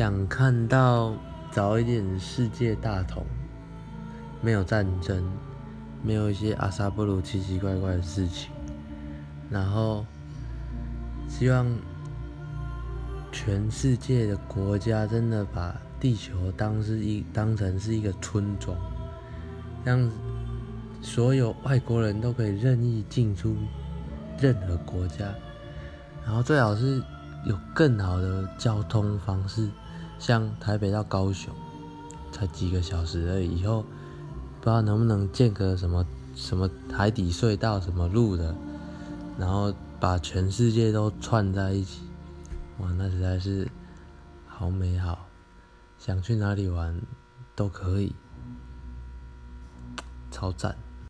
想看到早一点世界大同，没有战争，没有一些阿萨布鲁奇奇怪怪的事情，然后希望全世界的国家真的把地球当是一当成是一个村庄，让所有外国人都可以任意进出任何国家，然后最好是。有更好的交通方式，像台北到高雄，才几个小时而已。以后不知道能不能建个什么什么海底隧道、什么路的，然后把全世界都串在一起。哇，那实在是好美好，想去哪里玩都可以，超赞。